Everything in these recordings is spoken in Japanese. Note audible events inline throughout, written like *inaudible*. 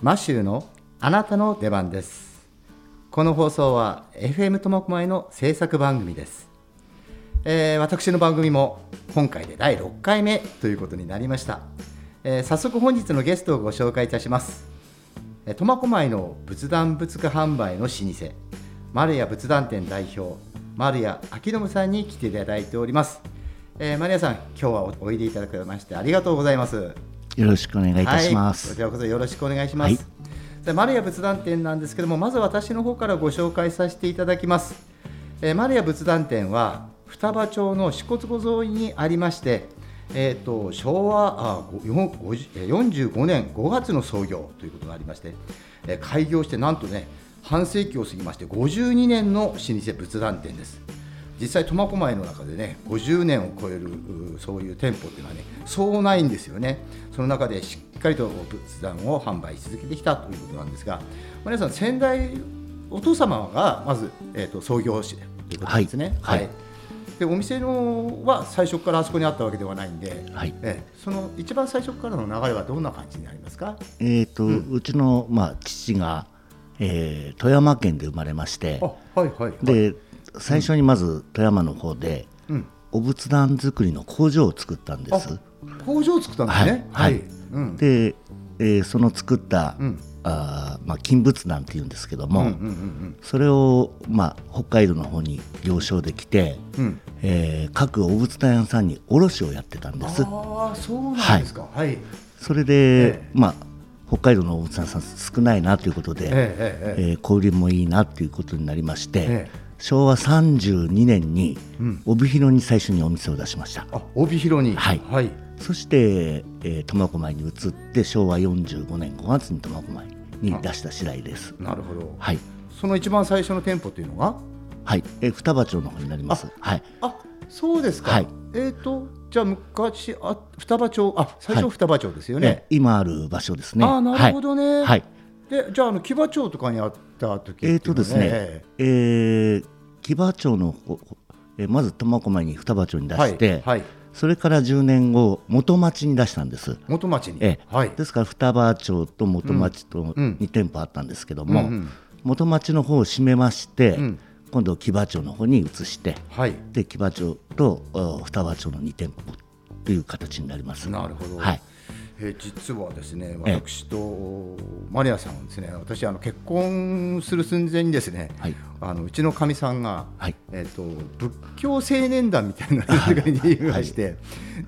マシューのあなたの出番です。この放送は FM 苫小牧の制作番組です、えー私の番組も今回で第6回目ということになりました、えー早速本日のゲストをご紹介いたします。えー苫小牧の仏壇仏化販売の老舗。丸屋仏壇店代表丸屋明信さんに来ていただいております、えー、丸屋さん今日はおいでいただきましてありがとうございます。よろしくお願いいたしまはい、こす。ちらこそよろしくお願いします。はいさあ丸屋仏壇店なんですけども、まず私の方からご紹介させていただきます。えー、丸屋仏壇店は双葉町の支笏湖沿いにありまして、えー、と昭和あごよごじえー45年5月の創業ということがありまして、えー開業してなんとね半世紀を過ぎまして52年の老舗仏壇店です。実際苫小牧の中でね50年を超えるうそういう店舗っていうのはねそうないんですよね。その中でしっかりと仏壇を販売し続けてきたということなんですが皆さん先代お父様がまず、えー、と創業してということですね。はい。はい。でお店のは最初からあそこにあったわけではないんで、はい。ええその一番最初からの流れはどんな感じになりますか？えっ、と、うちのまあ父が、えー富山県で生まれましてあ、はいはいはい。で最初にまず富山の方で、うん、お仏壇作りの工場を作ったんです。工場を作ったんですね。はいはい。うん。で、えーその作った、うん。あーまあ金仏壇っていうんですけども、うんうんうんそれをまあ北海道の方に行商できて、うん。うんえー各お仏壇屋さんに卸をやってたんです。ああそうなんですか。はい、それで、ええ。まあ北海道のお仏壇さん少ないなということで、ええー小売りもいいなということになりまして、え昭和32年にうん。帯広に最初にお店を出しました、あ帯広に。はい。はい。そして、えー苫小牧に移って昭和45年5月に苫小牧に出した次第です。なるほど。はい。その一番最初の店舗っていうのが？はい、えー双葉町の方になります。はい。あそうですか、はい。えっ、とじゃあ昔あ双葉町あ最初はい。双葉町ですよね。ね、今ある場所ですね。ああなるほどね、はい、はい。でじゃああの木場町とかにあった時えーとですねええ。ー木場町の方、えーまず苫小牧に双葉町に出えはいして、はい。それから10年後元町に出したんです。元町に、ええ。はい。ですから双葉町と元町とうん2店舗あったんですけども、うんうん。元町の方を閉めまして、うん。今度木場町の方に移してはい。で木場町とあ双葉町の2店舗という形になります。なるほど、はいえー実はですねええ。私とマリアさんはですね私あの結婚する寸前にですね、はいあのうちのかみさんが、はい。えっと仏教青年団みたいなのにいまして、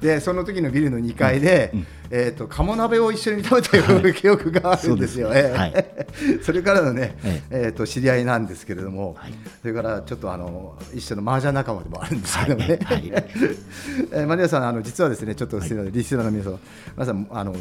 でその時のビルの2階で、えっと鴨鍋を一緒に食べたような記憶があるんですよ。そうですね。ええ。*laughs* それからのね、ええ。っと知り合いなんですけれども、はい。それからちょっとあの一緒の麻雀仲間でもあるんですけどもね。はい。はい。*laughs* えーマリアさんあの実はですねちょっとすみませんリスナーの皆さん皆さんあの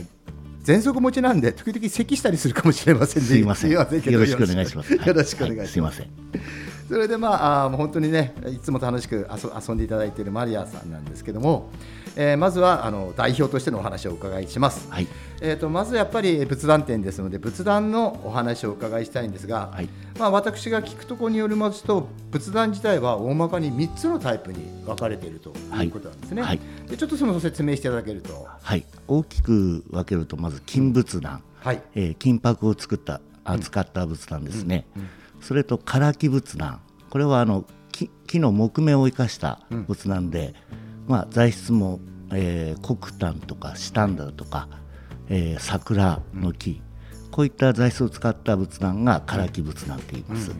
喘息持ちなんで時々咳したりするかもしれませんねすいませんよろしくお願いします。よろしくお願いします。はすいません。それでまあ本当にねいつも楽しく遊遊んでいただいているマリアさんなんですけども、えーまずはあの代表としてのお話をお伺いします。はい。えー、とまずやっぱり仏壇店ですので仏壇のお話をお伺いしたいんですが、はい。まあ、私が聞くところによりますと仏壇自体は大まかに3つのタイプに分かれているということなんですね。はい。でちょっとその説明していただけると。はい。大きく分けるとまず金仏壇、はい。えー金箔を作った扱った仏壇ですね、それと唐木仏壇。これはあの木木の木目を生かした仏壇で、まあ、材質も、えー、黒炭とかシタンダとか、えー桜の木、こういった材質を使った仏壇が唐木仏壇と言います、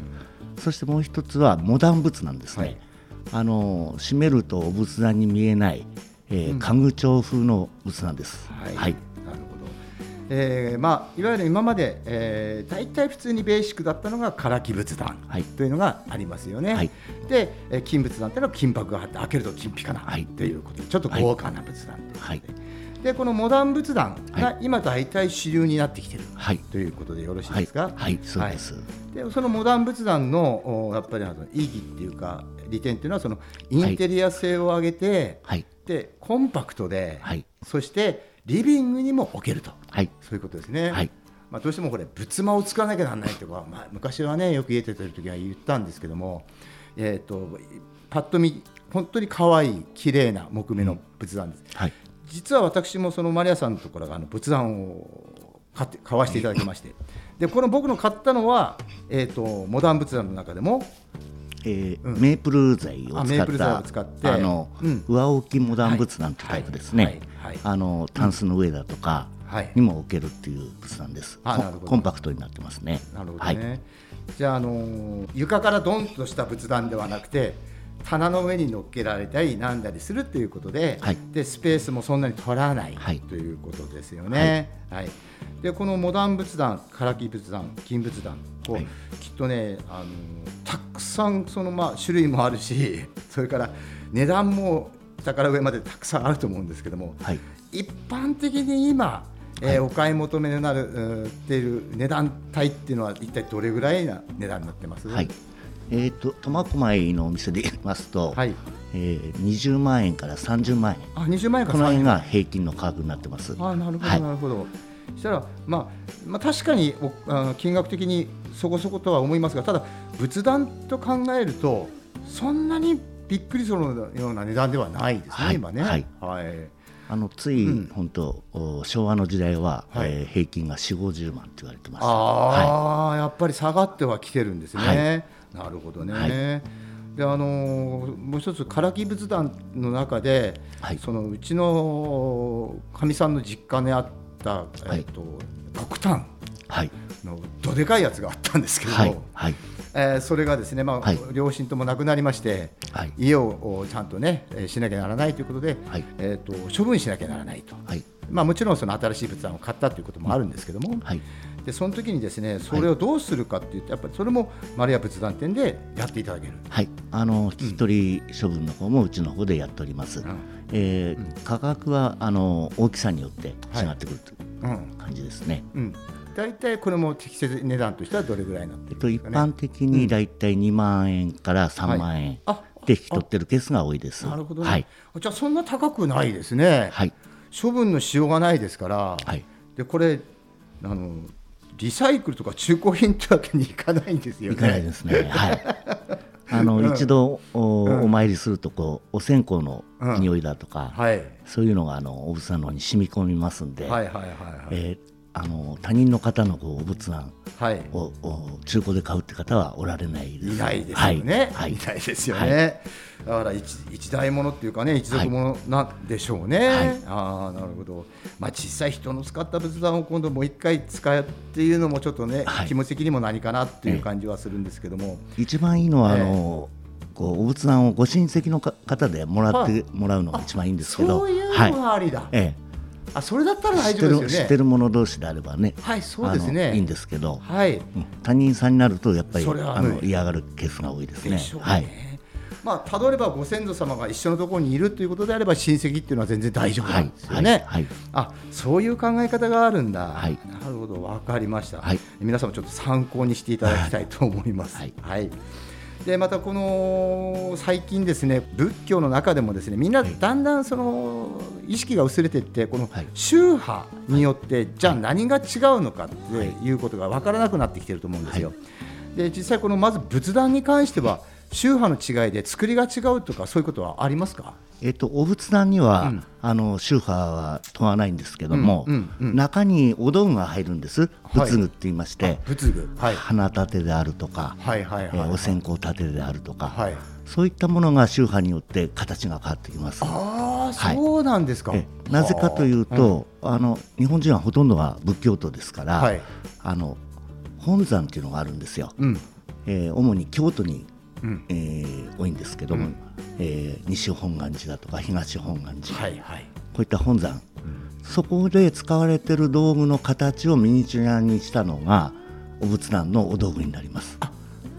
そしてもう一つはモダン仏壇ですね、はい。あの閉めるとお仏壇に見えない、えー家具調風の仏壇です、はい、はい。えーまあ、いわゆる今まで、えー、大体普通にベーシックだったのが唐木仏壇はい。というのがありますよね。はい。で、えー金仏壇というのは金箔が貼って開けると金ピカな、はい。ということでちょっと豪華な仏壇ということで,、はい。でこのモダン仏壇はが今大体主流になってきている、はい。ということでよろしいはいですか？はい。そうです、でそのモダン仏壇のおやっぱりあの意義っていうか利点っていうのはそのインテリア性を上げて、はい。でコンパクトで、はい。そしてリビングにも置けると。はい。そういうことですね。はい。まあ、どうしてもこれ仏間を使わなきゃならないとか、まあ、昔はねよく家出てる時は言ったんですけども、えー、とパッと見本当に可愛い綺麗な木目の仏壇です。はい。実は私もそのマリアさんのところがあの仏壇を買って買わせていただきまして。でこの僕の買ったのは、えー、とモダン仏壇の中でもえーメープル材をあメープル材使ったを使ってあの、うん。上置きモダン仏壇ってタイプですね、はい。はい。はい。あのタンスの上だとかはい。にも置けるっていう仏壇です、コンあなるほど。コンパクトになってますね。なるほどはい。ね、じゃあ、あのー床からドンとした仏壇ではなくて棚の上に乗っけられたりなんだりするということで,、はい。でスペースもそんなに取らない、はい。ということですよね。はい。でこのモダン仏壇、唐木仏壇、金仏壇こう、はい。きっとね、あのーたくさんその、まあ、種類もあるし *laughs* それから値段も下から上までたくさんあると思うんですけども、はい。一般的に今、えーお買い求めになるうんっている値段帯っていうのは一体どれぐらいな値段になってます？はいえー、と苫小牧のお店で言いますと、はい。えー20万円から30万円。あ20万円かこの辺30万が平均の価格になってます。円あなるほど、はい。なるほど。そしたら、まあ、まあ確かにおあ金額的にそこそことは思いますがただ仏壇と考えるとそんなにびっくりするような値段ではないですね、はい。今ね。はい。はい。あのつい、うん。本当お昭和の時代は、はい。えー平均が4 5 0万って言われてましたああ、やっぱり下がってはきてるんですね。なるほどね。はい。であのーもう一つ唐木仏壇の中で、はい。そのうちのかみさんの実家にあった、えはい。っと極炭はい。のどでかいやつがあったんですけども、はい。はい。えーそれがですね、まあはい。両親とも亡くなりまして、はい。家をおちゃんとね、えーしなきゃならないということで、はい。えっと処分しなきゃならないと。はい。まあ、もちろんその新しい仏壇を買ったということもあるんですけども、はいでその時にですねそれをどうするかっていうと、やっぱりそれも丸屋仏壇店でやっていただける。はい、あの引き取り処分の方もうちの方でやっております。ん。えー価格はあの大きさによって違ってくるといううん。感じですね。うん、大体これも適切値段としてはどれぐらいになってるえっと一般的にだいたい2万円から3万円あで引き取ってるケースが多いです。なるほどね、はい。じゃあそんな高くないですね、はい。処分のしようがないですから、はい。でこれあのリサイクルとか中古品ってわけにいかないんですよね。いかないですね。はい。*laughs* あの、一度お,、お参りするとこうお線香の匂いだとか、はい、そういうのがあのお仏壇の方に染み込みますんで、はいはいはいはいえーあの他人の方のこうお仏壇はい中古で買うって方はおられないです。いないですよね。はい。いは *laughs* いないですよね。だから一一代物っていうかね一族物なんでしょうね。はいああなるほど。まあ実際人の使った仏壇を今度もう一回使うっていうのもちょっとね、はい気持ち的にも何かなっていう感じはするんですけども。一番いいのは、ええあのこうお仏壇をご親戚のか方でもらってもらうのが一番いいんですけど、そういうはいのがありだ。えあそれだったらえ、大知ってる知って丈夫ですよね。る者同士であればね、はいそうですね。いいんですけど、はい。うん他人さんになるとやっぱりそれはあの嫌がるケースが多いですね。でしょうね。はい。まあ、たどればご先祖様が一緒のところにいるということであれば親戚っていうのは全然大丈夫なんですよね。はいはいあそういう考え方があるんだ、はいなるほど分かりました、はい皆さんもちょっと参考にしていただきたいと思います。はいでまたこの最近ですね仏教の中でもですねみんなだんだんその意識が薄れていってこのはい。宗派によってじゃあ何が違うのかっていうことが分からなくなってきてると思うんですよ。で実際このまず仏壇に関しては宗派の違いで作りが違うとかそういうことはありますか？えっとお仏壇には、うん。あの宗派は問わないんですけども、うんうんうん。中にお道具が入るんです。はい。仏具って言いまして、仏具。はい。花立てであるとか、はいはいはい、えーお線香立てであるとか、はい。そういったものが宗派によって形が変わってきます。ああ、はい。そうなんですか。えなぜかというと、あの日本人はほとんどが仏教徒ですから、はい。あの本山っていうのがあるんですよ。うん、えー主に京都に、うん、えー多いんですけども、うんえー西本願寺だとか東本願寺、はいはい。こういった本山、そこで使われている道具の形をミニチュアにしたのがお仏壇のお道具になります。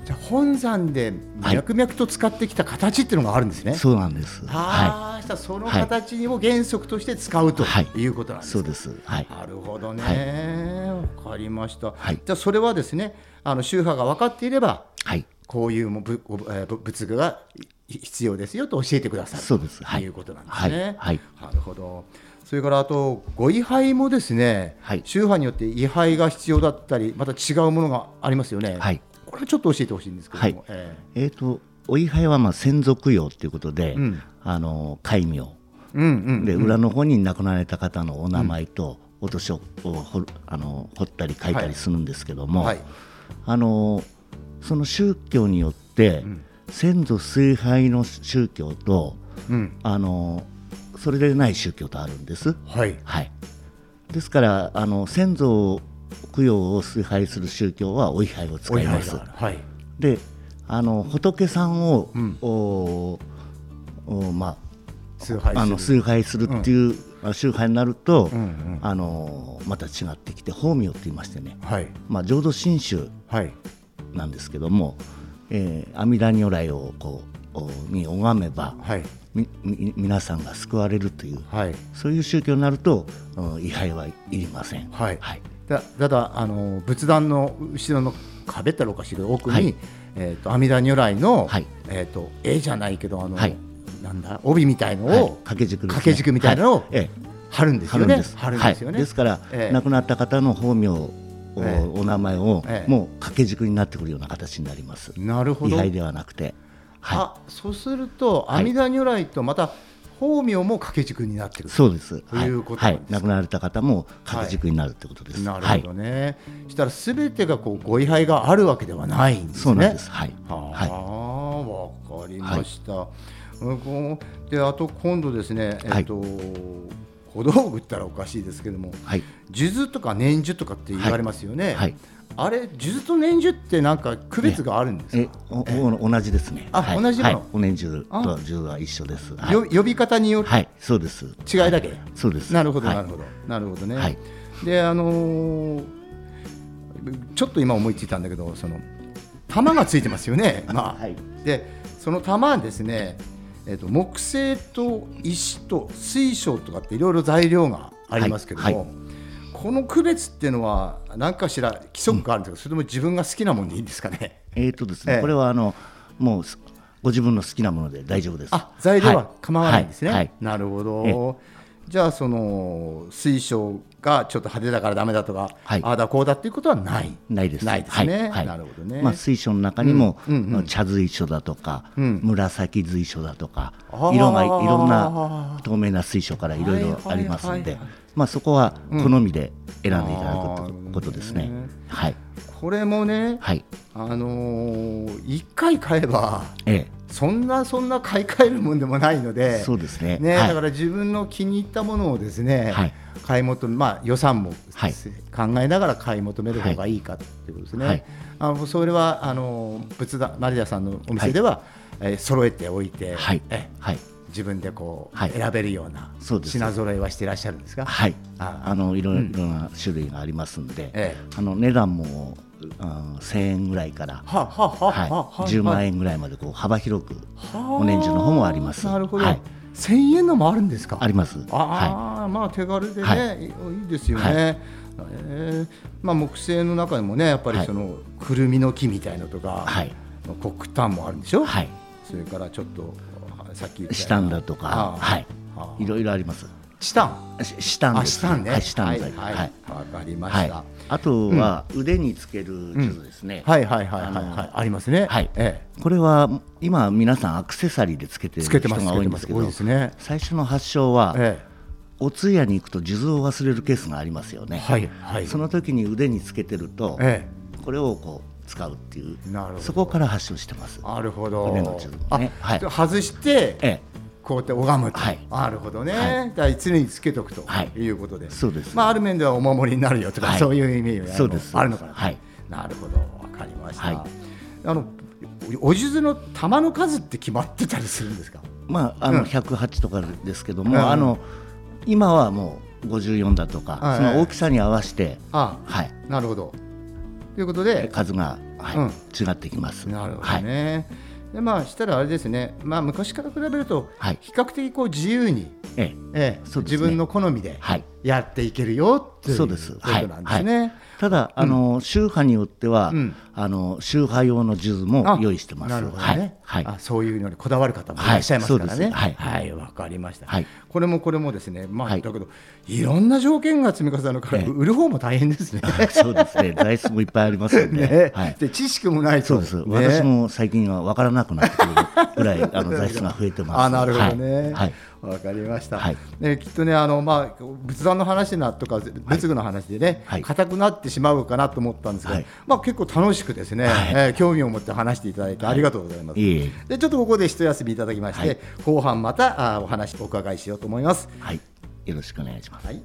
じゃあ本山で脈々と使ってきた形っていうのがあるんですね。そうなんです。はああ、したらその形を原則として使うとはいいうことなんい、ですか。そうです。はい。なるほどね。わ、かりました。はいじゃあそれはですね、あの宗派が分かっていれば、はい。こういうもぶ仏具がい必要ですよと教えてくださるそうですはいということなんですね。はいなるほど。それからあとご位牌もですね、はい宗派によって位牌が必要だったり、また違うものがありますよね。はい。これちょっと教えてほしいんですけども。はいええっ、と、お位牌はまあ専属用ということで、うんあの戒名えうんうん。で、裏の方に亡くなられた方のお名前と落としを掘るあの掘ったり書いたりするんですけども、はいあのその宗教によって、ん。先祖崇拝の宗教とうん。あのそれでない宗教とあるんです。はい。はい、ですからあの先祖供養を崇拝する宗教はお位牌を使います。はい。であの仏さんを、うん。おおま崇拝する。あ、あの崇拝するっていう、あ宗派になると、うんうん。あのまた違ってきて法名って言いましてね、はい。まあ、浄土真宗。はいなんですけども、えー阿弥陀如来をこうおに拝めばはい。皆さんが救われるというはい。そういう宗教になるとうん位牌はいりません。はい。はい。だただあの仏壇の後ろの壁ってのおかしいけど奥に、はい。えー、と阿弥陀如来の、はい。えー、と絵じゃないけどあの、はい。なんだ帯みたいのはい。を掛け軸ね掛け軸みたいなのをはい。ええ。貼るんですよね。貼るんです。貼るんですよね。はい、ですから、ええ。亡くなった方の法名を、おええお名前を、ええもう掛け軸になってくるような形になります。なるほど。位牌ではなくて、はあそうするとはい阿弥陀如来とまた法名も掛け軸になってるい、そうです。ということはい、亡くなられた方も掛け軸になるってことです。なるほはいどね。したらすべてがこうご位牌があるわけではないんですね。そうなんです。はい。はあ、わかりました。であと今度ですね、えっと、小道具ったらおかしいですけども、はい。数珠とか念珠とかって言われますよね。はい。あれ数珠と念珠ってなんか区別があるんですえか。、同じですね。あはい同じもの？はい、お年中と銃は一緒です。はい。よ呼び方によるはい、そうです。違いだけ？そうです。なるほど、はいなるほど、なるほどね。はいで、あのーちょっと今思いついたんだけど、その玉がついてますよね。まあ、はいで、その玉はですね、えっ、と木製と石と水晶とかっていろいろ材料がありますけども、はいはこの区別っていうのは何かしら規則があるんですか、それとも自分が好きなものでいいんですかね？えっ、とですね、ええこれはあのもうすご自分の好きなもので大丈夫です。あ、材料は構わないんですね。はいはいなるほえど。じゃあその水晶がちょっと派手だからダメだとか、はい。ああだこうだっていうことはない。ないです。ないですね。はい。はい。なるほどね。まあ水晶の中にも、うんうんうん。茶随所だとか、うん。紫随所だとか色がいろんな透明な水晶からいろいろありますんで。はいはいはいはい、まあそこは好みで選んでいただくということですね。あーなるほどね。はい。これもね、はい。あのー一回買えばえそんなそんな買い替えるもんでもないのえ、で、そうですね。ね、はい。だから自分の気に入ったものをですね、はい。買い求め、まあ、予算もはい。考えながら買い求める方がいいかということですね。はい。あのそれはあの仏壇マリアさんのお店では、えー揃えておいて、はい。え。はい自分でこう、はい選べるような品揃えはしていらっしゃるんですか？はい。ああのいろいろな種類がありますんで、ええあの値段もあ1000円ぐらいから。はははははい、は10万円円ぐらいまでこう幅広くお年中の方もあります。なるほど。はい、千円のもあるんですか？あります。あはあ、まあ手軽でね、、はいいですよね。はいえーまあ木製の中でもねやっぱりはいそのくるみの木みたいのとか、はい黒炭もあるんでしょ？はい、それからちょっとさっき言ったシタンだとか、はいあ、いろいろあります。チタン。しシタンあ、です。チタンね。はい、シタン材。はい、わかりまはいした。あとは腕につける術ですね。はい、はい、はい、はい、あのはい、ありますね。はいえこれは今皆さんアクセサリーでつけてえ、る。人が。多いんでけど。最初の発祥はえお通夜に行くと数珠を忘れるケースがありますよね。はい、はい。その時に腕につけてると、えこれをこう使うっていうえ、なるほど。そこから発祥してます。なるほど。ね。はい。外して。えこうやって拝むと、はい。なるほどね、はい。だから常につけとくと。はい。いうことで、え、そうです。まあ、ある面ではお守りになるよとか、はい。そういう意味がそうです。あるのかな、はい。なるほど、わかりました。はい。あのお数珠の玉の数って決まってたりするんですか？まああうん。の108とかですけども、うん。あの今はもう54だとか、はい。その大きさに合わせて、あはい、あなるほど。ということで、数が、はいうん。違ってきます。なるほはい、どね。でまあ、したらあれですね、まあ、昔から比べると、はい。比較的こう自由に、ええ。ええそうですね。自分の好みではい、やっていけるよっていうことなんですね。ただ、あの宗派によっては、うんあの宗派用の数珠も用意してます。なるほどね、はい、はい。あそういうのにこだわる方もいらっしゃいますからね。はいはい、わ、かりました。はい。これもこれもですね、まあ、はい。だけど、いろんな条件が積み重なるから、ええ。売る方も大変ですね。*laughs* そうですね、材質もいっぱいありますんで、ね。はい、で知識もないと。そうです、ね。私も最近は分からなくなってくるぐらい *laughs* あの材質が増えてます。あなるほどね、はい。はい。わかりました。はい。ね、きっとね、あの、まあ、仏壇の話なとか、仏具の話でね、はい。硬くなってしまうかなと思ったんですけど。はい。まあ、結構楽しくですね、はい。えー興味を持って話していただいて、ありがとうございます。いえいえ。で、ちょっとここで一休みいただきまして、はい。後半また、あ、お話お伺いしようと思います。はい。よろしくお願いします。はい。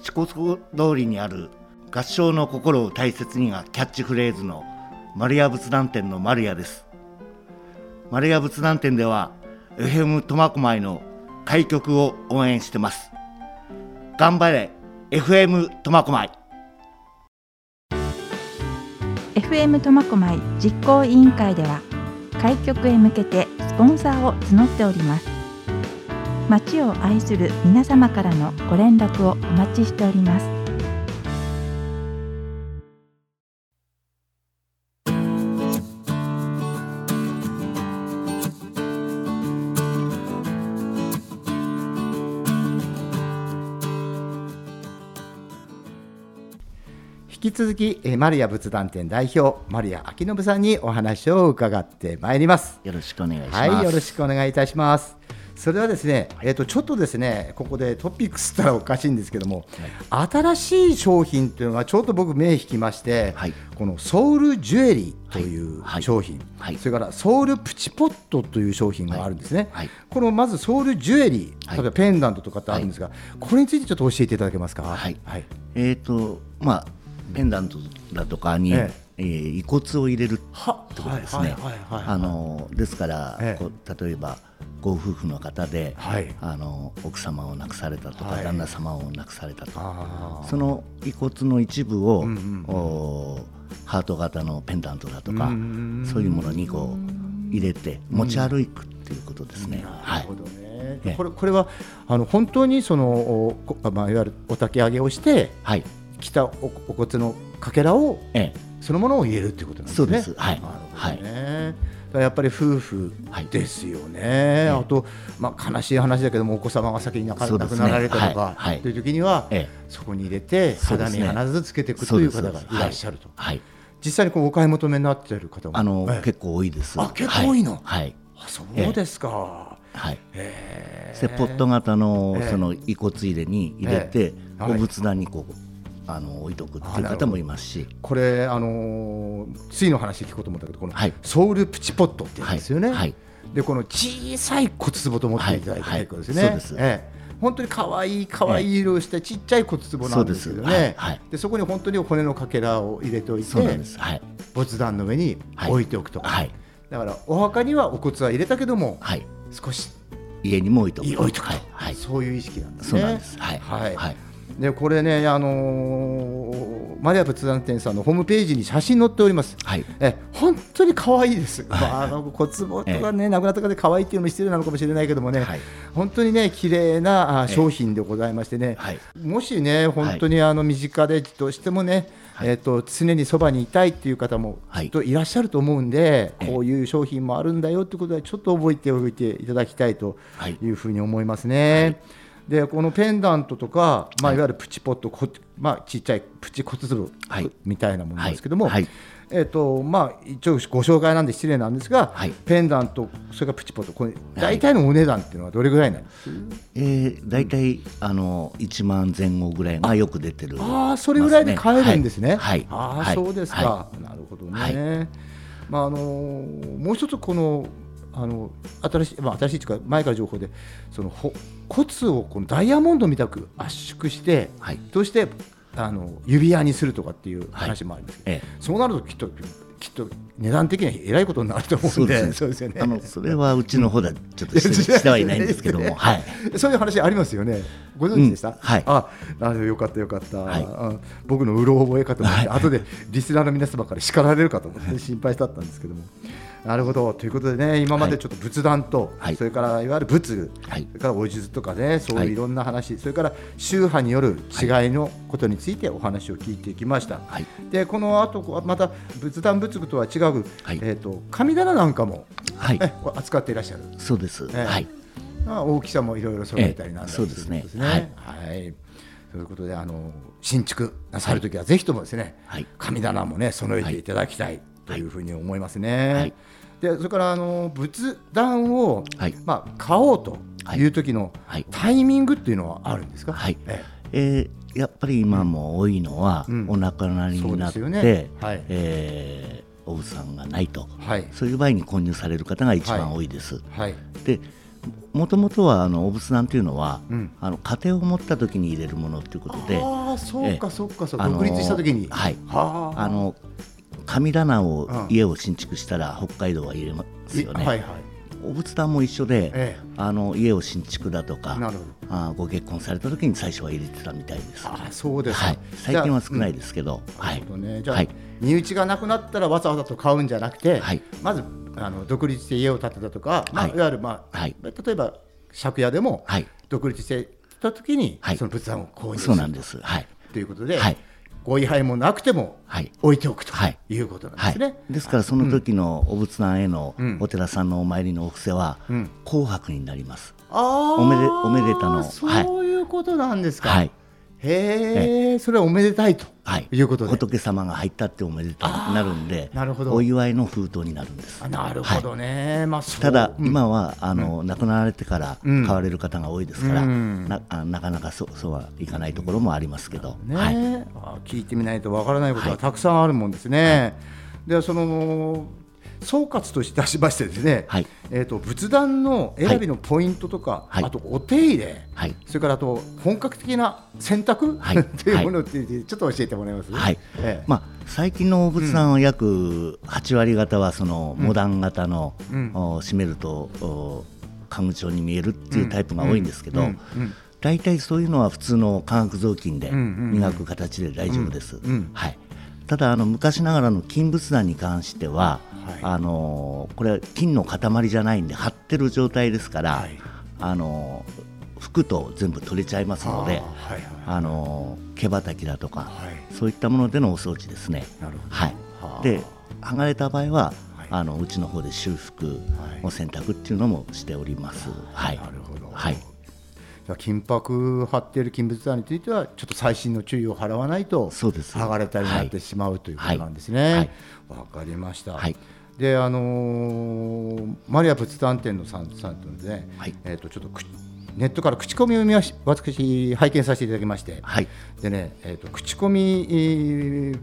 四骨通りにある合唱の心を大切にがキャッチフレーズの丸屋仏壇店の丸屋です。丸屋仏壇店では FM 苫小牧の開局を応援してます。頑張れ FM 苫小牧。FM 苫小牧実行委員会では開局へ向けてスポンサーを募っております。町を愛する皆様からのご連絡をお待ちしております。続き、えー、丸屋仏壇店代表丸屋明信さんにお話を伺ってまいります。よろしくお願いします。はい、よろしくお願いいたします。それではですね、えっ、とちょっとですね、ここでトピックスったらおかしいんですけども、新しい商品というのがちょっと僕目引きまして、はい。このソウルジュエリーというはい。商品、はい。それからソウルプチポットという商品があるんですね。はい。このまずソウルジュエリー、はい。例えばペンダントとかってあるんですが、これについてちょっと教えていただけますか？はい。はい。えっ、とまあペンダントだとかに、ええ。ー遺骨を入れるはってことですね。はいはいはいはい。あのですから、ええ。例えばご夫婦の方で、はい。あの奥様を亡くされたとか、はい。旦那様を亡くされたとその遺骨の一部を、うんうんハート型のペンダントだとか、うんそういうものにこう入れて持ち歩くっていうことですね。はい。なるほ。どね。ええ。これこれはあの本当にそのおこまあいわゆるお焚き上げをしてはい。来たおお骨のかけらをええ。そのものを入れるっていうことなんですね。そうですはいなるほどね。やっぱり夫婦ですよね。あとまあ悲しい話だけどもお子様が先に亡くなられたとか、はいはいという時には、えそこに入れて肌身離さずつけていくという方がいらっしゃると。はい。実際にこうお買い求めになっている方もあの、ええ結構多いです。あ結構多いの？はい。あそうですか。はい。へえでポット型のええその遺骨入れに入れて、ええはいお仏壇にこうあの置いとくっていう方もいますし、これあのーついの話聞こうと思ったけどこのはいソウルプチポットって言うんですよね。はいはいでこの小さい骨壺と思っていただいてはい結構ですね。はいそうですええ本当に可愛い可愛い色をしたちっちゃい骨壺なんですけどそ。はいはいでそこに本当に骨のかけらを入れておいてそうなんです。はい。仏壇の上に置いておくと。はい。だからお墓にはお骨は入れたけどもはい。少し家にも置いとく。置いとくと、はい。はい。そういう意識なんですね。そうなんです。はい。はいはい。でこれね、あのーマリア仏壇店さんのホームページに写真載っております。はい。え本当に可愛いです。まあ、あの骨壺とかね、亡くなった方で可愛いっていうのも失礼なのかもしれないけどもね、はい。本当にね綺麗な商品でございましてね、はい。もしね本当にあの身近でどうしてもね、はい。えっ、と常にそばにいたいっていう方もはい。きっといらっしゃると思うんで、ええ。こういう商品もあるんだよってことはちょっと覚えておいていただきたいとはい。いうふうに思いますね。でこのペンダントとか、まあ、はい。いわゆるプチポット、こまあ、ちっちゃいプチ骨壺はい。みたいなものですけども、はい。はい。えっとまあ、一応ご紹介なんで失礼なんですが、はい。ペンダント、それからプチポット、これ大体のお値段っていうのはどれぐらいなんですえー、大体あの1万前後ぐらいがよく出てる。ああ、それぐらいで買えるんですね。はい。ああ、はい。そうですか、はなるほどね。はい。まああのーもう一つこのあの新しいまあ新しいというか前から情報でそのほ骨をこのダイヤモンドみたく圧縮して、はいそしてあの指輪にするとかっていう話もありますけど、ええそうなるときっときっと値段的にはえらいことになると思うんで、そうですよね。あのそれはうちの方ではちょっとしてはいないんですけども、はい。*laughs* そういう話ありますよね。ご存知でした？うんはいあ、なるほどよかったよかった。はいあ僕のうろ覚えかと思って、はい後でリスナーの皆様から叱られるかと思って心配だったんですけども。なるほど。ということでね、今までちょっと仏壇と、はい。それからいわゆる仏具、はい。それからお術とかね、そうはい。いういろんな話、それから宗派による違いのことについてお話を聞いてきました。はい。でこの後また仏壇仏具とは違う、はい。えっ、と神棚なんかも、はい。え扱っていらっしゃる。そうです。ええ。はい。まあ、大きさもいろいろ揃えたりなんだりええそうですね。とい。うことはい。ということで、あの新築なさるときは、ぜひともですね、はい。神棚もね、備えていただきたいというふうに思いますね。はいでそれからあの仏壇を、はい。まあ、買おうとい。う時のはい。タイミングっていうのはあるんですか、はい。ええ。ーやっぱり今も多いのは、うん。お亡くなりになって、ね。はい。えーお仏さんがないと。えはい。そういう場合に購入される方が一番多いです。はい。でもともとはあのお仏壇というのは、うん。あの家庭を持った時に入れるものということでああそうかそうかそうか。独立した時に。はい。はあ。あの神棚を、うん。家を新築したら北海道は入れますよね、はいはい。お仏壇も一緒で、えあの家を新築だとかあご結婚された時に最初は入れてたみたいです。ああそうですか、はい、最近は少ないですけど、なはい。るほどね。じゃあ、はい。身内がなくなったらわざわざと買うんじゃなくて、はい。まずあの独立して家を建てたとか、まあ、はい。いわゆる、まあはい。例えば借家でもはい。独立してた時に、はい。その仏壇を購入するそうなんです。はい、ということで、はいご位牌もなくてもはい。置いておくとはい。いうことなんではい。すね。、ですからその時のお仏壇へのうん。お寺さんのお参りのお布施はうん。紅白になります。ああおめでおめでたのそういうことなんですか。はいへえ、それはおめでたいとはい、いうことで。仏様が入ったっておめでたくなるんでなるほど。お祝いの封筒になるんです。あなるほどね。まあそう。ただ、うん。今はあの、亡くなられてからうん。買われる方が多いですから、うん。なあなかなかそうそうはいかないところもありますけど、ね、はい、あ聞いてみないとわからないことははい。たくさんあるもんですね。でその総括といたしましてですね、はい。えー、と仏壇の選びのポイントとか、はい。あとお手入れ、はい。それからあと本格的な選択、はい。*laughs* というものってちょっと教えてもらえます、はい。ええ。まあ、最近のお仏壇は約8割方はそのモダン型の、うん。お閉めるとお家具調に見えるっていうタイプが多いんですけど、大体そういうのは普通の化学雑巾で磨く形で大丈夫です。はい、ただあの昔ながらの金仏壇に関しては、はいあのこれは金の塊じゃないんで張ってる状態ですから、はい。あの拭くと全部取れちゃいますのであーはいあの毛羽だとか、はい。そういったものでのお掃除ですね。はい。はあ。で剥がれた場合は、はい。あのうちの方で修復はい。を選択っていうのもしております。はい、なるほど、はい。じゃあ金箔貼っている金仏壇についてはちょっと細心の注意を払わないと剥がれたりなってしまう、ということなんですね。はい。わ、かりました。はいであのーマリア仏壇店のさんさんとですね、はい。えっ、とちょっとくネットから口コミを見まし私拝見させていただきまして、はい。でねえっ、と口コミ、えー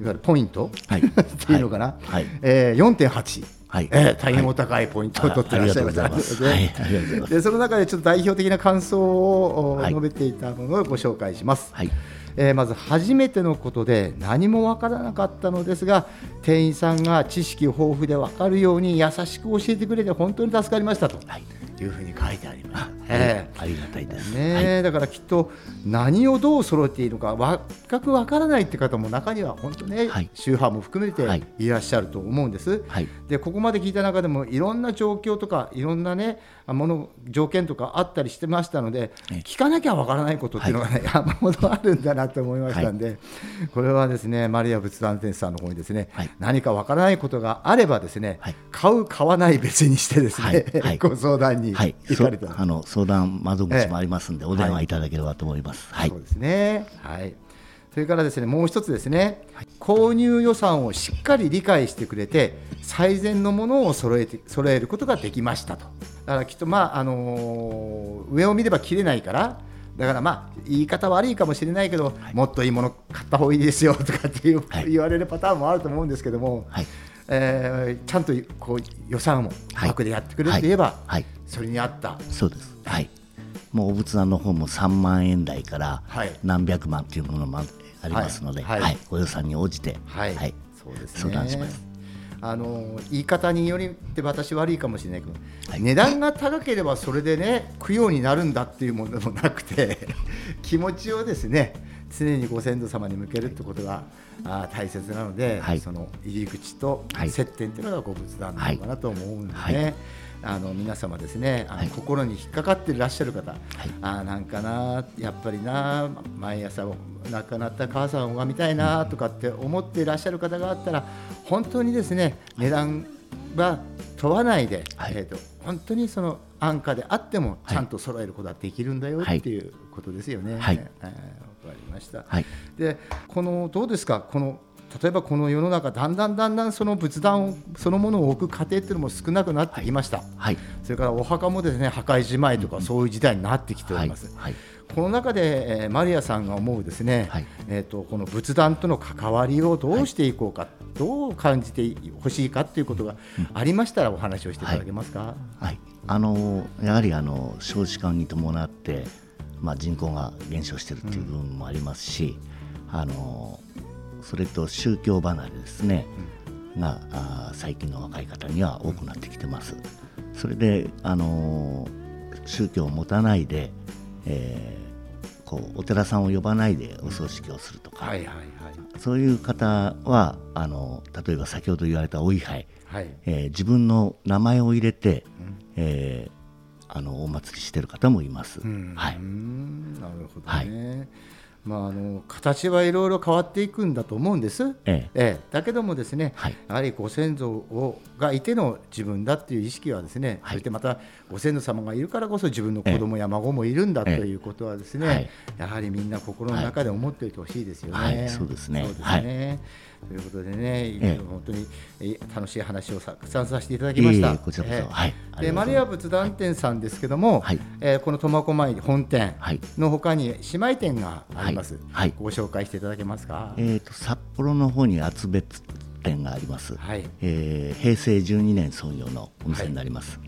いわゆるポイント、はい。*laughs* っていうのかな、はい。えー、4.8。はい。えー大変お高いポイント。を取ってらっしゃいました、あありがとうございます。はい。ありがとうございます。でその中でちょっと代表的な感想を、述べていたものをご紹介します、はいえーまず初めてのことで何もわからなかったのですが店員さんが知識豊富で分かるように優しく教えてくれて本当に助かりましたと。はい。いうふうに書いてあります。あえありがたいです。ねはい。えだからきっと何をどう揃えていいのか全くわからないって方も中には本当ね、はい。宗派も含めてはい。いらっしゃると思うんです。はい。でここまで聞いた中でもいろんな状況とかいろんなねもの条件とかあったりしてましたのでええ。聞かなきゃわからないことっていうのがね、山ほどあるんだなと思いましたんで、これはですねマリア仏壇店さんの方にですね、はい。何かわからないことがあればですね、はい。買う買わない別にしてですね、はい。はい。*laughs* ご相談にはい、行かれた。あの相談窓口もありますんで、お電はい話いただければと思います。はい、そうですね。はい。それからですね、もう一つですね、購入予算をしっかり理解してくれて、最善のものを揃えて揃えることができましたと。だからきっとまああのー上を見れば切れないから。だからまあ言い方悪いかもしれないけど、もっといいもの買った方がいいですよとかっていう、はい。言われるパターンもあると思うんですけども、はい、えーちゃんとこう予算をはい。枠でやってくれって言えば、はい、それに合った、そうです。はい。もうお仏壇の方も3万円台からはい。何百万というものもありますので、はい。はい。はい、ご予算に応じて、はい、はい、そうですね。相談します。あの言い方によりって私悪いかもしれないけど、はい。値段が高ければそれでね供養になるんだっていうものでもなくて *laughs* 気持ちをですね常にご先祖様に向けるってことがあー大切なので、はい。その入り口とはい。接点っていうのがご仏壇なのかなと思うんでね、はいあの皆様ですねあの、はい。心に引っかかっていらっしゃる方、はい。あーなんかなやっぱりな毎朝亡くなった母さんを拝みたいなとかって思っていらっしゃる方があったら本当にですね値段は問わないで、はい。えー、と本当にその安価であってもはい。ちゃんと揃えることができるんだよはいっていうことですよね。はい。えーわかりました。はい、でこのどうですか？この例えばこの世の中だんだんだんだんその仏壇そのものを置く家庭っていうのも少なくなってきました、はい。それからお墓もですね破壊じまいとかそういう時代になってきておはいります、はい。この中で、えーマリアさんが思うですね、はい。えー、とこの仏壇との関わりをどうしていこうか、どう感じてほしいかということがありましたらお話をしていただけますか？はい、あのやはりあの少子化に伴って、まあ、人口が減少しているという部分もありますし、あのそれと宗教離れですね、があー最近の若い方には多くなってきてます。それであの宗教を持たないで、えーこうお寺さんを呼ばないでお葬式をするとか、はいはいはい。そういう方はあの例えば先ほど言われたお位牌はい。えー自分の名前を入れて、えーあのお祭りしてる方もいます。うん。はい、うん。なるほどね。はいまあ、あの形はいろいろ変わっていくんだと思うんです、ええ。ええ。だけどもですね、はい。やはりご先祖をがいての自分だっていう意識はですね、はい。そしてまたご先祖様がいるからこそ自分の子供や孫もいるんだとええいうことはですね、はいやはりみんな心の中で思っておいてほしいですよね。はい。そうですね。そうですねということでね、ええ。本当にえ楽しい話をたくさんさせていただきました。こちらこそ。ええ。はい。でマリア仏壇店さんですけども、はい。えーこの苫小牧本店はい。のほかに姉妹店があります、はい。はい。ご紹介していただけますか？えーと札幌の方に厚別店があります、はい。えー平成12年創業のお店になります。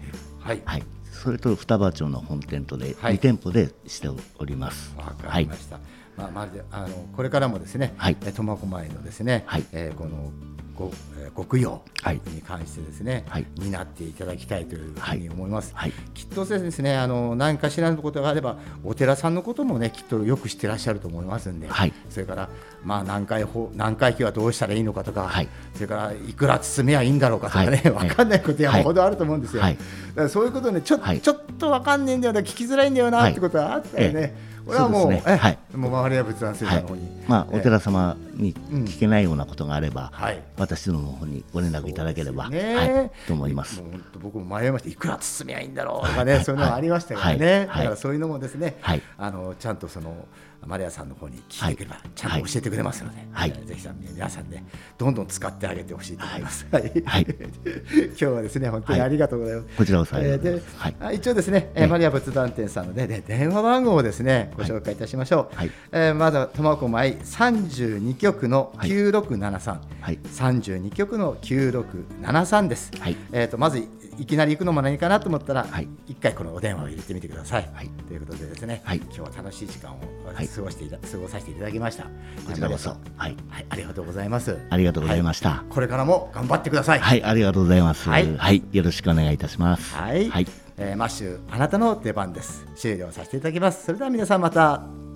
はい、はい。それと双葉町の本店とではい。2店舗でしております。わかはいりました。まあ、まるであのこれからもですね、はい。えー苫小牧のですね、はい。えーこのご、えー極用はい。に関してですね、はい。担っていただきたいというふうに思います。はい。きっとですね、あの何かしらのことがあれば、お寺さんのこともね、きっとよく知ってらっしゃると思いますんで、はい。それから、まあ、何回ほ何回忌はどうしたらいいのかとか、はい。それからいくら包めばいいんだろうかとかね、はい。わかんないこと山ほどあると思うんですよ。はい。だからそういうことね、ちょ,、はい。ちょっとわかんねえんだよな、聞きづらいんだよな、はい。ってことはあったよね。ええ俺はもう、ね。えはい。もう周りは仏壇センタはいーの方に、まあ、ええお寺様に聞けないようなことがあれば、はい。私の方にご連絡いただければ、ね。はい、と思います。もう本当僕も迷いました。いくら包みゃいいんだろうとかね、そういうのがありましたからね、だからそういうのもですね、はい。あのちゃんとそのマリアさんの方に聞いてくれば、ちゃんと教えてくれますので、はい。えーぜひ皆さんねどんどん使ってあげてほしいと思います。はい。はい。今日はですね本当にありがとうございます。こちらこそえーます。はい。一応ですね、えーマリア仏壇店さんので、ね、電話番号をですねご紹介いたしましょう。はい。えーまだ苫小牧32局の9673、はい32局の9673です。はいえー、とまずいいきなり行くのも何かなと思ったら、はい一回このお電話を入れてみてください。はいということでですね、はい今日は楽しい時間をはい過ごしていた、過ごさせていただきました。こちらこそはいはい、ありがとうございます。ありがとうございました。これからも頑張ってください。はい、ありがとうございます。ははいい、よろしくお願いいたします。はい、はい、えーマッシュあなたの出番です。終了させていただきます。それでは皆さんまた。